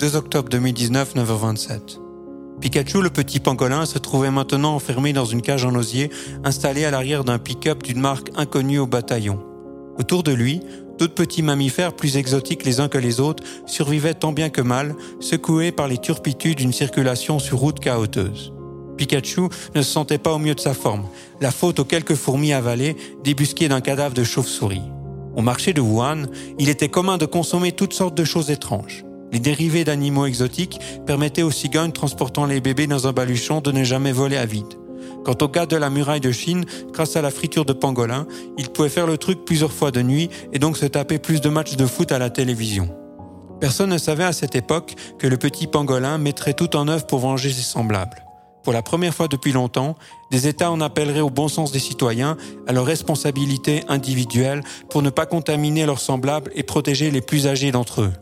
2 octobre 2019, 9h27. Pikachu, le petit pangolin, se trouvait maintenant enfermé dans une cage en osier installée à l'arrière d'un pick-up d'une marque inconnue au bataillon. Autour de lui, d'autres petits mammifères plus exotiques les uns que les autres survivaient tant bien que mal, secoués par les turpitudes d'une circulation sur route chaoteuse. Pikachu ne se sentait pas au mieux de sa forme, la faute aux quelques fourmis avalées, débusquées d'un cadavre de chauve-souris. Au marché de Wuhan, il était commun de consommer toutes sortes de choses étranges. Les dérivés d'animaux exotiques permettaient aux cigognes transportant les bébés dans un baluchon de ne jamais voler à vide. Quant au gars de la muraille de Chine, grâce à la friture de pangolin, il pouvait faire le truc plusieurs fois de nuit et donc se taper plus de matchs de foot à la télévision. Personne ne savait à cette époque que le petit pangolin mettrait tout en œuvre pour venger ses semblables. Pour la première fois depuis longtemps, des États en appelleraient au bon sens des citoyens, à leur responsabilité individuelle pour ne pas contaminer leurs semblables et protéger les plus âgés d'entre eux.